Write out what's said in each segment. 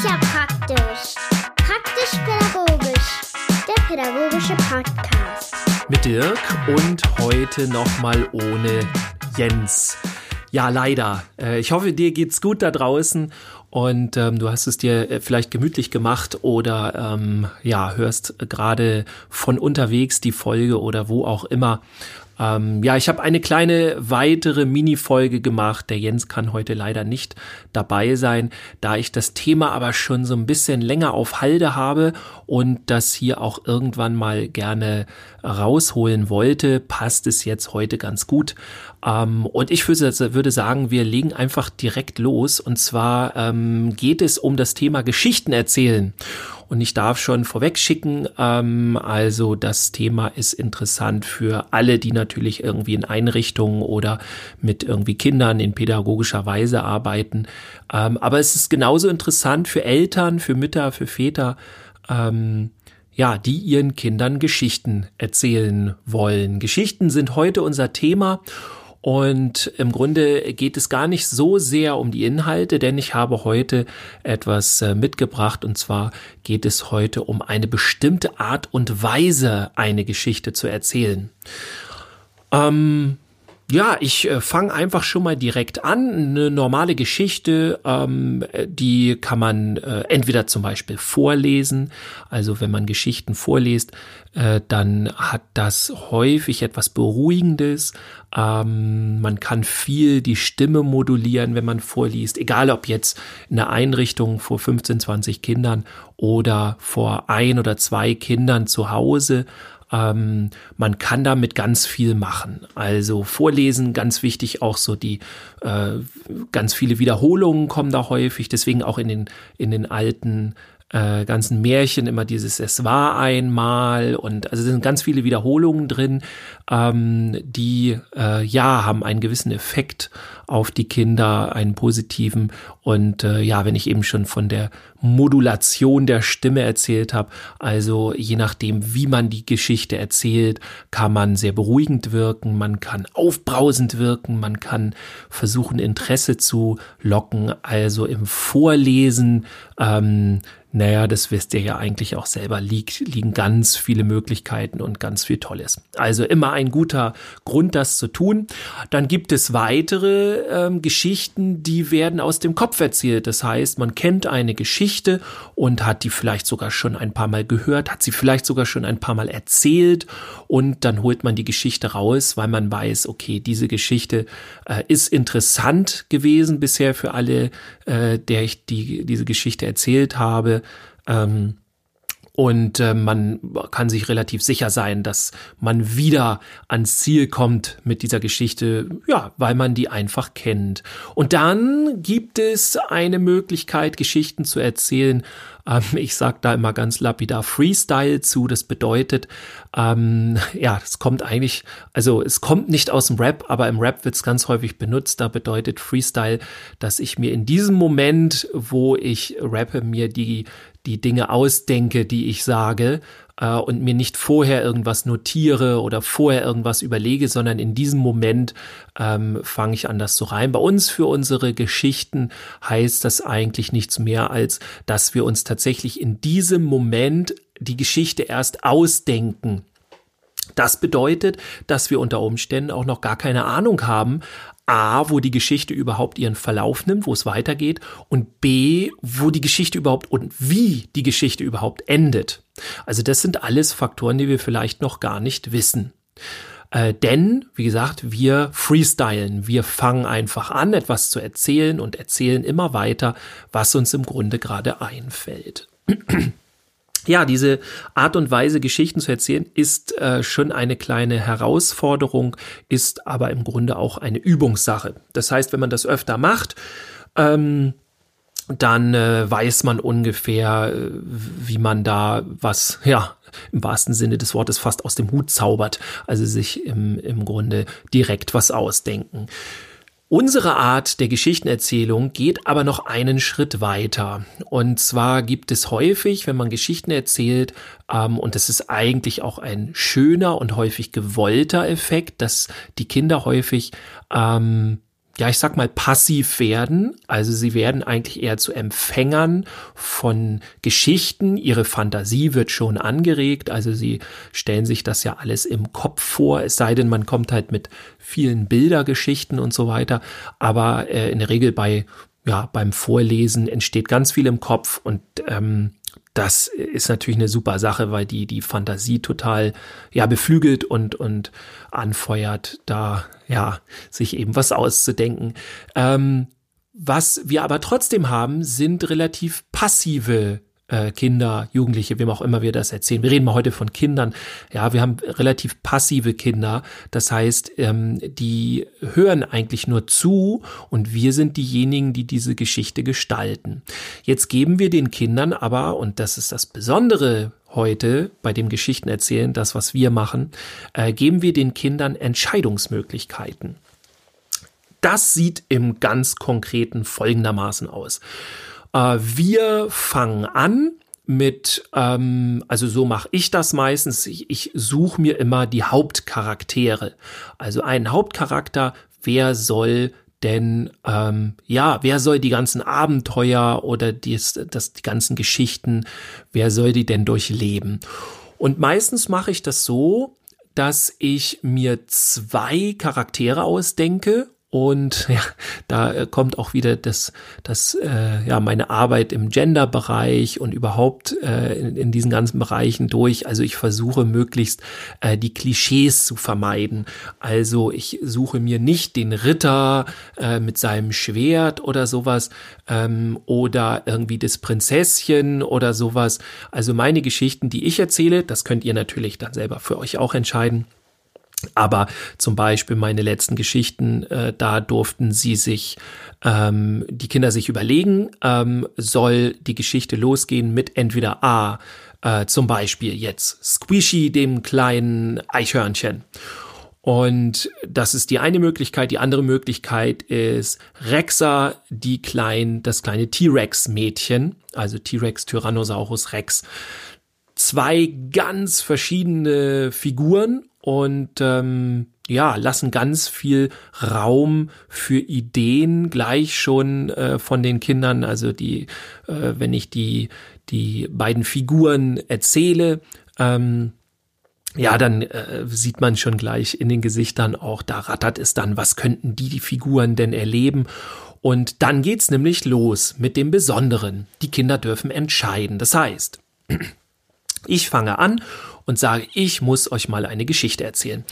ist ja praktisch. Praktisch-pädagogisch. Der pädagogische Podcast. Mit Dirk und heute nochmal ohne Jens. Ja, leider. Äh, ich hoffe, dir geht's gut da draußen und ähm, du hast es dir äh, vielleicht gemütlich gemacht oder ähm, ja, hörst gerade von unterwegs die Folge oder wo auch immer. Ähm, ja, ich habe eine kleine weitere Mini-Folge gemacht. Der Jens kann heute leider nicht dabei sein, da ich das Thema aber schon so ein bisschen länger auf Halde habe und das hier auch irgendwann mal gerne rausholen wollte, passt es jetzt heute ganz gut. Ähm, und ich würde, sagen, wir legen einfach direkt los. Und zwar ähm, geht es um das Thema Geschichten erzählen. Und ich darf schon vorweg schicken, ähm, also das Thema ist interessant für alle, die natürlich irgendwie in Einrichtungen oder mit irgendwie Kindern in pädagogischer Weise arbeiten. Ähm, aber es ist genauso interessant für Eltern, für Mütter, für Väter, ähm, ja, die ihren Kindern Geschichten erzählen wollen. Geschichten sind heute unser Thema und im Grunde geht es gar nicht so sehr um die Inhalte, denn ich habe heute etwas äh, mitgebracht und zwar geht es heute um eine bestimmte Art und Weise, eine Geschichte zu erzählen. Ähm, ja, ich äh, fange einfach schon mal direkt an. Eine normale Geschichte, ähm, die kann man äh, entweder zum Beispiel vorlesen. Also wenn man Geschichten vorliest, äh, dann hat das häufig etwas Beruhigendes. Ähm, man kann viel die Stimme modulieren, wenn man vorliest. Egal ob jetzt in einer Einrichtung vor 15, 20 Kindern oder vor ein oder zwei Kindern zu Hause. Ähm, man kann damit ganz viel machen. Also vorlesen, ganz wichtig, auch so die äh, ganz viele Wiederholungen kommen da häufig, deswegen auch in den, in den alten äh, ganzen Märchen immer dieses Es war einmal und also sind ganz viele Wiederholungen drin, ähm, die äh, ja haben einen gewissen Effekt auf die Kinder, einen positiven. Und äh, ja, wenn ich eben schon von der Modulation der Stimme erzählt habe, also je nachdem, wie man die Geschichte erzählt, kann man sehr beruhigend wirken, man kann aufbrausend wirken, man kann versuchen Interesse zu locken, also im Vorlesen ähm, naja, das wisst ihr ja eigentlich auch selber, liegt, liegen ganz viele Möglichkeiten und ganz viel Tolles. Also immer ein guter Grund, das zu tun. Dann gibt es weitere ähm, Geschichten, die werden aus dem Kopf erzählt. Das heißt, man kennt eine Geschichte und hat die vielleicht sogar schon ein paar Mal gehört, hat sie vielleicht sogar schon ein paar Mal erzählt und dann holt man die Geschichte raus, weil man weiß, okay, diese Geschichte äh, ist interessant gewesen bisher für alle, äh, der ich die, diese Geschichte erzählt habe ähm, und äh, man kann sich relativ sicher sein, dass man wieder ans Ziel kommt mit dieser Geschichte, ja, weil man die einfach kennt. Und dann gibt es eine Möglichkeit, Geschichten zu erzählen. Ähm, ich sage da immer ganz lapidar Freestyle zu. Das bedeutet, ähm, ja, es kommt eigentlich, also es kommt nicht aus dem Rap, aber im Rap wird es ganz häufig benutzt. Da bedeutet Freestyle, dass ich mir in diesem Moment, wo ich rappe, mir die die Dinge ausdenke, die ich sage äh, und mir nicht vorher irgendwas notiere oder vorher irgendwas überlege, sondern in diesem Moment ähm, fange ich an, das zu reimen. Bei uns für unsere Geschichten heißt das eigentlich nichts mehr, als dass wir uns tatsächlich in diesem Moment die Geschichte erst ausdenken. Das bedeutet, dass wir unter Umständen auch noch gar keine Ahnung haben, A, wo die Geschichte überhaupt ihren Verlauf nimmt, wo es weitergeht und B, wo die Geschichte überhaupt und wie die Geschichte überhaupt endet. Also das sind alles Faktoren, die wir vielleicht noch gar nicht wissen. Äh, denn, wie gesagt, wir freestylen. Wir fangen einfach an, etwas zu erzählen und erzählen immer weiter, was uns im Grunde gerade einfällt ja, diese Art und Weise, Geschichten zu erzählen, ist äh, schon eine kleine Herausforderung, ist aber im Grunde auch eine Übungssache. Das heißt, wenn man das öfter macht, ähm, dann äh, weiß man ungefähr, äh, wie man da was, ja, im wahrsten Sinne des Wortes fast aus dem Hut zaubert. Also sich im, im Grunde direkt was ausdenken. Unsere Art der Geschichtenerzählung geht aber noch einen Schritt weiter. Und zwar gibt es häufig, wenn man Geschichten erzählt, ähm, und das ist eigentlich auch ein schöner und häufig gewollter Effekt, dass die Kinder häufig ähm, ja, ich sag mal, passiv werden. Also sie werden eigentlich eher zu Empfängern von Geschichten. Ihre Fantasie wird schon angeregt. Also sie stellen sich das ja alles im Kopf vor. Es sei denn, man kommt halt mit vielen Bildergeschichten und so weiter. Aber äh, in der Regel bei, ja, beim Vorlesen entsteht ganz viel im Kopf und ähm, das ist natürlich eine super Sache, weil die die Fantasie total ja beflügelt und und anfeuert, da ja sich eben was auszudenken. Ähm, was wir aber trotzdem haben, sind relativ passive äh, Kinder, Jugendliche, wem auch immer wir das erzählen. Wir reden mal heute von Kindern. Ja, wir haben relativ passive Kinder. Das heißt, ähm, die hören eigentlich nur zu und wir sind diejenigen, die diese Geschichte gestalten. Jetzt geben wir den Kindern aber, und das ist das Besondere heute bei dem Geschichten erzählen, das, was wir machen, äh, geben wir den Kindern Entscheidungsmöglichkeiten. Das sieht im ganz konkreten folgendermaßen aus. Äh, wir fangen an mit, ähm, also so mache ich das meistens. Ich, ich suche mir immer die Hauptcharaktere. Also einen Hauptcharakter, wer soll denn ähm, ja, wer soll die ganzen Abenteuer oder dies, das, die ganzen Geschichten, wer soll die denn durchleben? Und meistens mache ich das so, dass ich mir zwei Charaktere ausdenke und ja, da äh, kommt auch wieder das, das äh, ja meine Arbeit im Gender-Bereich und überhaupt äh, in, in diesen ganzen Bereichen durch. Also ich versuche möglichst äh, die Klischees zu vermeiden. Also ich suche mir nicht den Ritter äh, mit seinem Schwert oder sowas ähm, oder irgendwie das Prinzesschen oder sowas. Also meine Geschichten, die ich erzähle, das könnt ihr natürlich dann selber für euch auch entscheiden aber zum Beispiel meine letzten Geschichten, äh, da durften sie sich, ähm, die Kinder sich überlegen, ähm, soll die Geschichte losgehen mit entweder A, äh, zum Beispiel jetzt Squishy, dem kleinen Eichhörnchen. Und das ist die eine Möglichkeit. Die andere Möglichkeit ist Rexa, die klein, das kleine T-Rex-Mädchen, also T-Rex Tyrannosaurus Rex. Zwei ganz verschiedene Figuren und ähm, ja, lassen ganz viel Raum für Ideen gleich schon äh, von den Kindern. Also die, äh, wenn ich die, die beiden Figuren erzähle, ähm, ja, dann äh, sieht man schon gleich in den Gesichtern auch, da rattert es dann, was könnten die, die Figuren denn erleben? Und dann geht's nämlich los mit dem Besonderen. Die Kinder dürfen entscheiden. Das heißt, ich fange an und sage, ich muss euch mal eine Geschichte erzählen.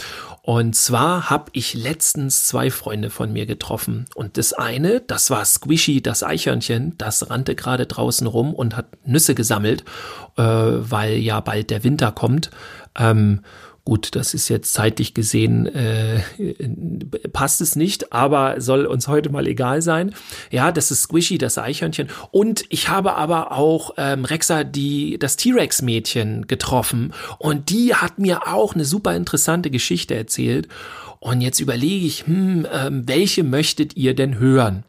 Und zwar habe ich letztens zwei Freunde von mir getroffen. Und das eine, das war Squishy, das Eichhörnchen, das rannte gerade draußen rum und hat Nüsse gesammelt, äh, weil ja bald der Winter kommt. Ähm, Gut, das ist jetzt zeitlich gesehen, äh, passt es nicht, aber soll uns heute mal egal sein. Ja, das ist Squishy, das Eichhörnchen. Und ich habe aber auch ähm, Rexa, die, das T-Rex-Mädchen getroffen. Und die hat mir auch eine super interessante Geschichte erzählt. Und jetzt überlege ich, hm, ähm, welche möchtet ihr denn hören?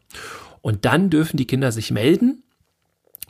Und dann dürfen die Kinder sich melden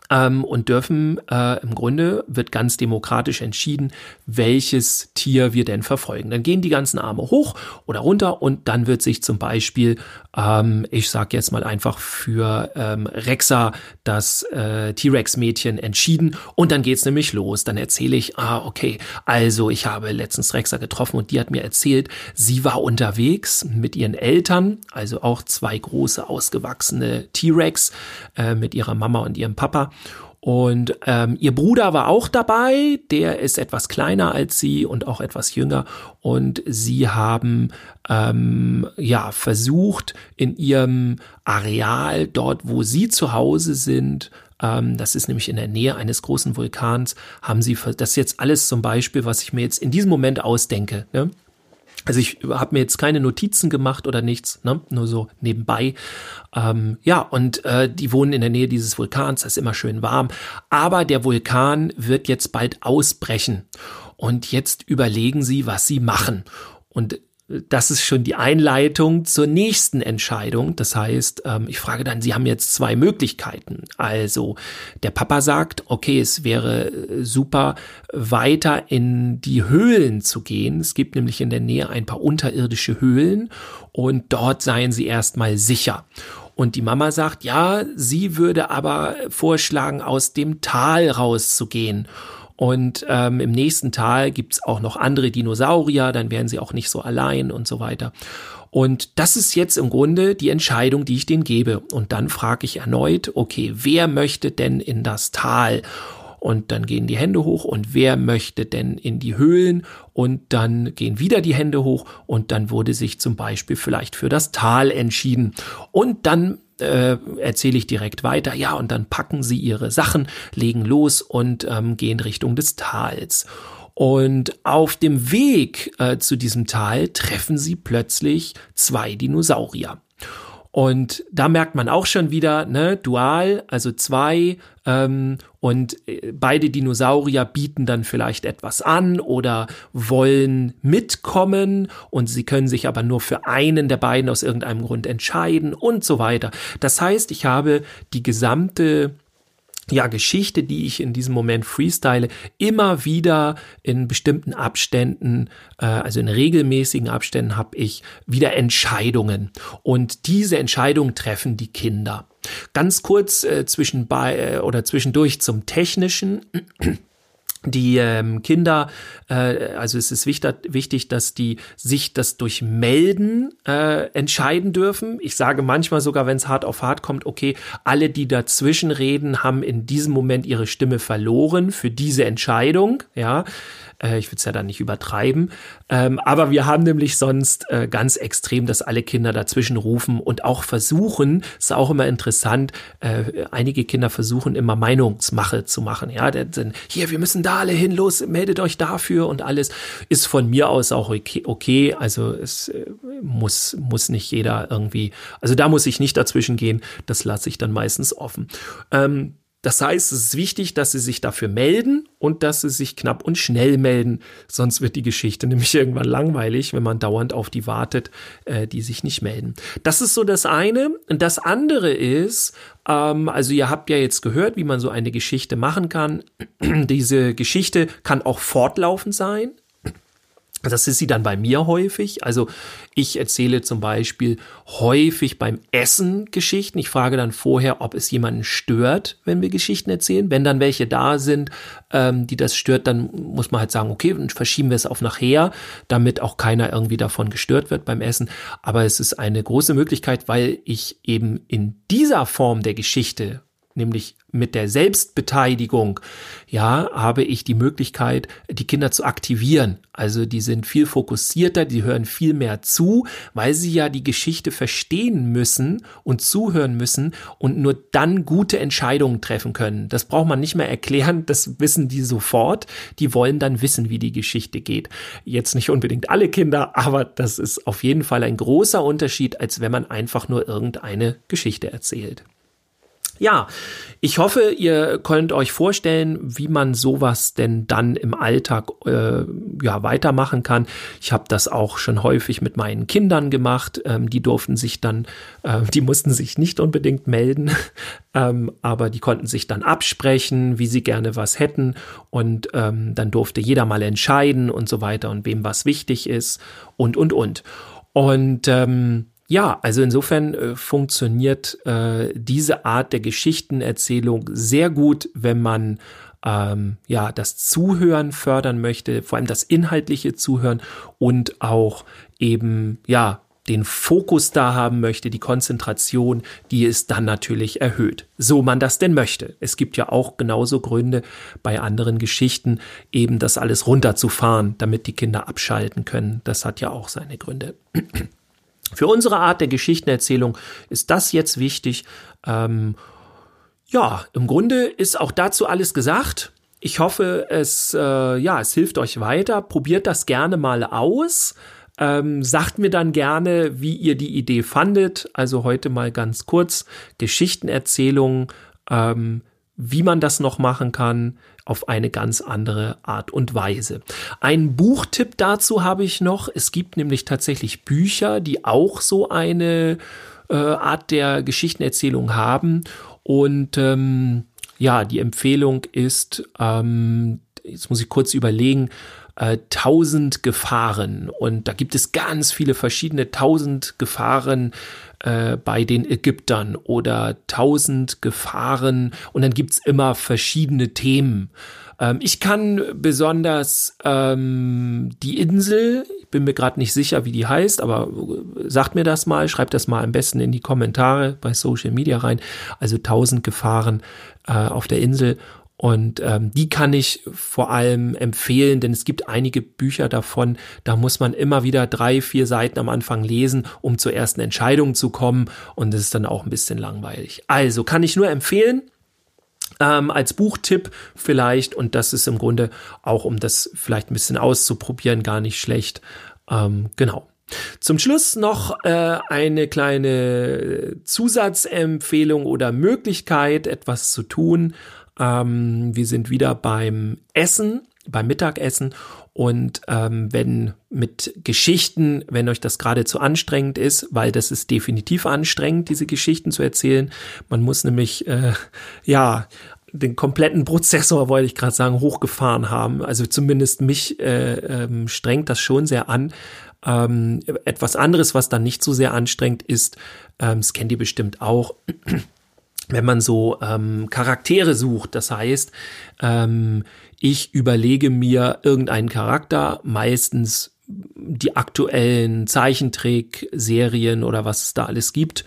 ähm, und dürfen, äh, im Grunde wird ganz demokratisch entschieden, welches Tier wir denn verfolgen. Dann gehen die ganzen Arme hoch oder runter und dann wird sich zum Beispiel, ähm, ich sag jetzt mal einfach für ähm, Rexa das äh, T-Rex-Mädchen entschieden und dann geht's nämlich los. Dann erzähle ich, ah, okay, also ich habe letztens Rexa getroffen und die hat mir erzählt, sie war unterwegs mit ihren Eltern, also auch zwei große ausgewachsene T-Rex äh, mit ihrer Mama und ihrem Papa und ähm, ihr Bruder war auch dabei, der ist etwas kleiner als sie und auch etwas jünger. Und sie haben ähm, ja versucht, in ihrem Areal, dort wo sie zu Hause sind, ähm, das ist nämlich in der Nähe eines großen Vulkans, haben sie das ist jetzt alles zum Beispiel, was ich mir jetzt in diesem Moment ausdenke. Ne? Also ich habe mir jetzt keine Notizen gemacht oder nichts, ne? nur so nebenbei. Ähm, ja, und äh, die wohnen in der Nähe dieses Vulkans, das ist immer schön warm. Aber der Vulkan wird jetzt bald ausbrechen. Und jetzt überlegen sie, was sie machen. Und das ist schon die Einleitung zur nächsten Entscheidung. Das heißt, ähm, ich frage dann, Sie haben jetzt zwei Möglichkeiten. Also der Papa sagt, okay, es wäre äh, super, weiter in die Höhlen zu gehen. Es gibt nämlich in der Nähe ein paar unterirdische Höhlen und dort seien Sie erstmal sicher. Und die Mama sagt, ja, sie würde aber vorschlagen, aus dem Tal rauszugehen. Und ähm, im nächsten Tal gibt's auch noch andere Dinosaurier, dann wären sie auch nicht so allein und so weiter. Und das ist jetzt im Grunde die Entscheidung, die ich denen gebe. Und dann frage ich erneut, okay, wer möchte denn in das Tal? Und dann gehen die Hände hoch und wer möchte denn in die Höhlen? Und dann gehen wieder die Hände hoch und dann wurde sich zum Beispiel vielleicht für das Tal entschieden. Und dann äh, erzähle ich direkt weiter. Ja, und dann packen sie ihre Sachen, legen los und ähm, gehen Richtung des Tals. Und auf dem Weg äh, zu diesem Tal treffen sie plötzlich zwei Dinosaurier. Und da merkt man auch schon wieder, ne, dual, also zwei, ähm, und äh, beide Dinosaurier bieten dann vielleicht etwas an oder wollen mitkommen und sie können sich aber nur für einen der beiden aus irgendeinem Grund entscheiden und so weiter. Das heißt, ich habe die gesamte ja, Geschichte, die ich in diesem Moment freestyle, immer wieder in bestimmten Abständen, äh, also in regelmäßigen Abständen habe ich wieder Entscheidungen. Und diese Entscheidungen treffen die Kinder. Ganz kurz äh, zwischenbei äh, oder zwischendurch zum Technischen die ähm, Kinder, äh, also es ist wichtig, wichtig, dass die sich das durch Melden äh, entscheiden dürfen. Ich sage manchmal sogar, wenn es hart auf hart kommt, okay, alle, die dazwischen reden, haben in diesem Moment ihre Stimme verloren für diese Entscheidung. Ja, äh, ich will es ja dann nicht übertreiben. Ähm, aber wir haben nämlich sonst äh, ganz extrem, dass alle Kinder dazwischen rufen und auch versuchen, ist auch immer interessant, äh, einige Kinder versuchen immer Meinungsmache zu machen. Ja, denn, hier, wir müssen da alle hin, los, meldet euch dafür und alles ist von mir aus auch okay. okay. Also es äh, muss, muss nicht jeder irgendwie, also da muss ich nicht dazwischen gehen, das lasse ich dann meistens offen. Ähm, das heißt, es ist wichtig, dass Sie sich dafür melden und dass Sie sich knapp und schnell melden. Sonst wird die Geschichte nämlich irgendwann langweilig, wenn man dauernd auf die wartet, äh, die sich nicht melden. Das ist so das eine. Und das andere ist, ähm, also ihr habt ja jetzt gehört, wie man so eine Geschichte machen kann. Diese Geschichte kann auch fortlaufend sein. Das ist sie dann bei mir häufig. Also ich erzähle zum Beispiel häufig beim Essen Geschichten. Ich frage dann vorher, ob es jemanden stört, wenn wir Geschichten erzählen. Wenn dann welche da sind, ähm, die das stört, dann muss man halt sagen, okay, dann verschieben wir es auf nachher, damit auch keiner irgendwie davon gestört wird beim Essen. Aber es ist eine große Möglichkeit, weil ich eben in dieser Form der Geschichte nämlich mit der Selbstbeteiligung, ja, habe ich die Möglichkeit, die Kinder zu aktivieren. Also die sind viel fokussierter, die hören viel mehr zu, weil sie ja die Geschichte verstehen müssen und zuhören müssen und nur dann gute Entscheidungen treffen können. Das braucht man nicht mehr erklären, das wissen die sofort. Die wollen dann wissen, wie die Geschichte geht. Jetzt nicht unbedingt alle Kinder, aber das ist auf jeden Fall ein großer Unterschied, als wenn man einfach nur irgendeine Geschichte erzählt. Ja, ich hoffe, ihr könnt euch vorstellen, wie man sowas denn dann im Alltag äh, ja weitermachen kann. Ich habe das auch schon häufig mit meinen Kindern gemacht. Ähm, die durften sich dann, äh, die mussten sich nicht unbedingt melden, ähm, aber die konnten sich dann absprechen, wie sie gerne was hätten und ähm, dann durfte jeder mal entscheiden und so weiter und wem was wichtig ist und und und. Und ähm, ja, also insofern äh, funktioniert äh, diese Art der Geschichtenerzählung sehr gut, wenn man ähm, ja das Zuhören fördern möchte, vor allem das inhaltliche Zuhören und auch eben ja den Fokus da haben möchte, die Konzentration, die ist dann natürlich erhöht. So man das denn möchte. Es gibt ja auch genauso Gründe bei anderen Geschichten, eben das alles runterzufahren, damit die Kinder abschalten können. Das hat ja auch seine Gründe. Für unsere Art der Geschichtenerzählung ist das jetzt wichtig. Ähm, ja, im Grunde ist auch dazu alles gesagt. Ich hoffe, es, äh, ja, es hilft euch weiter. Probiert das gerne mal aus. Ähm, sagt mir dann gerne, wie ihr die Idee fandet. Also heute mal ganz kurz Geschichtenerzählung. Ähm, wie man das noch machen kann, auf eine ganz andere Art und Weise. Ein Buchtipp dazu habe ich noch. Es gibt nämlich tatsächlich Bücher, die auch so eine äh, Art der Geschichtenerzählung haben. Und ähm, ja, die Empfehlung ist, ähm, jetzt muss ich kurz überlegen, 1000 Gefahren. Und da gibt es ganz viele verschiedene tausend Gefahren äh, bei den Ägyptern oder tausend Gefahren und dann gibt's immer verschiedene Themen. Ähm, ich kann besonders ähm, die Insel, ich bin mir gerade nicht sicher, wie die heißt, aber äh, sagt mir das mal, schreibt das mal am besten in die Kommentare bei Social Media rein. Also tausend Gefahren äh, auf der Insel und ähm, die kann ich vor allem empfehlen, denn es gibt einige Bücher davon, da muss man immer wieder drei, vier Seiten am Anfang lesen, um zur ersten Entscheidung zu kommen. Und das ist dann auch ein bisschen langweilig. Also kann ich nur empfehlen. Ähm, als Buchtipp vielleicht, und das ist im Grunde auch, um das vielleicht ein bisschen auszuprobieren, gar nicht schlecht. Ähm, genau. Zum Schluss noch äh, eine kleine Zusatzempfehlung oder Möglichkeit, etwas zu tun. Ähm, wir sind wieder beim Essen, beim Mittagessen. Und ähm, wenn mit Geschichten, wenn euch das gerade zu anstrengend ist, weil das ist definitiv anstrengend, diese Geschichten zu erzählen. Man muss nämlich äh, ja den kompletten Prozessor, wollte ich gerade sagen, hochgefahren haben. Also zumindest mich äh, ähm, strengt das schon sehr an. Ähm, etwas anderes, was dann nicht so sehr anstrengend ist, ähm, das kennt ihr bestimmt auch wenn man so ähm, Charaktere sucht. Das heißt, ähm, ich überlege mir irgendeinen Charakter, meistens die aktuellen Zeichentrick-Serien oder was es da alles gibt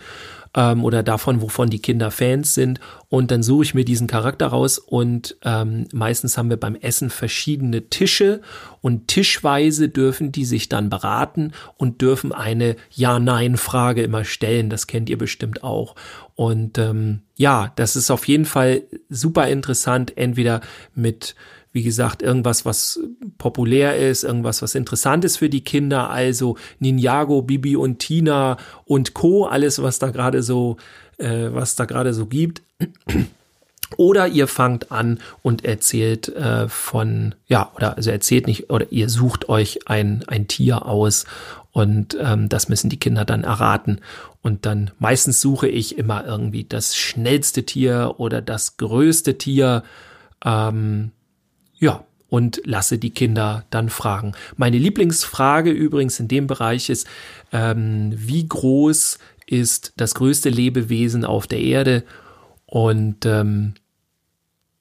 ähm, oder davon, wovon die Kinder Fans sind. Und dann suche ich mir diesen Charakter raus und ähm, meistens haben wir beim Essen verschiedene Tische und tischweise dürfen die sich dann beraten und dürfen eine Ja-Nein-Frage immer stellen. Das kennt ihr bestimmt auch. Und ähm, ja, das ist auf jeden Fall super interessant, entweder mit wie gesagt, irgendwas, was populär ist, irgendwas, was interessant ist für die Kinder, also Ninjago, Bibi und Tina und Co., alles, was da gerade so, äh, was da gerade so gibt. Oder ihr fangt an und erzählt äh, von, ja, oder also erzählt nicht, oder ihr sucht euch ein, ein Tier aus und ähm, das müssen die Kinder dann erraten. Und dann meistens suche ich immer irgendwie das schnellste Tier oder das größte Tier. Ähm, ja, und lasse die Kinder dann fragen. Meine Lieblingsfrage übrigens in dem Bereich ist, ähm, wie groß ist das größte Lebewesen auf der Erde? Und ähm,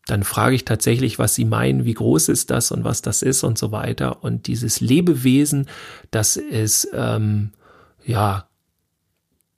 dann frage ich tatsächlich, was sie meinen, wie groß ist das und was das ist und so weiter. Und dieses Lebewesen, das ist ähm, ja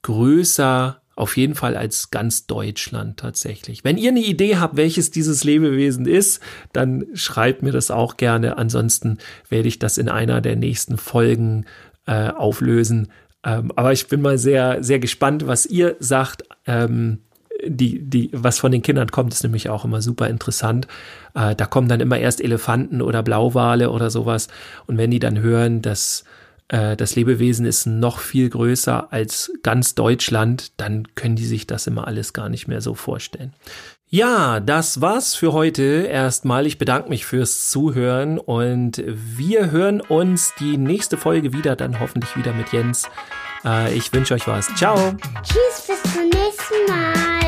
größer auf jeden Fall als ganz Deutschland tatsächlich. Wenn ihr eine Idee habt, welches dieses Lebewesen ist, dann schreibt mir das auch gerne. Ansonsten werde ich das in einer der nächsten Folgen äh, auflösen. Ähm, aber ich bin mal sehr, sehr gespannt, was ihr sagt. Ähm, die, die, was von den Kindern kommt, ist nämlich auch immer super interessant. Äh, da kommen dann immer erst Elefanten oder Blauwale oder sowas. Und wenn die dann hören, dass äh, das Lebewesen ist noch viel größer als ganz Deutschland, dann können die sich das immer alles gar nicht mehr so vorstellen. Ja, das war's für heute erstmal. Ich bedanke mich fürs Zuhören und wir hören uns die nächste Folge wieder, dann hoffentlich wieder mit Jens. Äh, ich wünsche euch was. Ciao. Tschüss, bis zum nächsten Mal.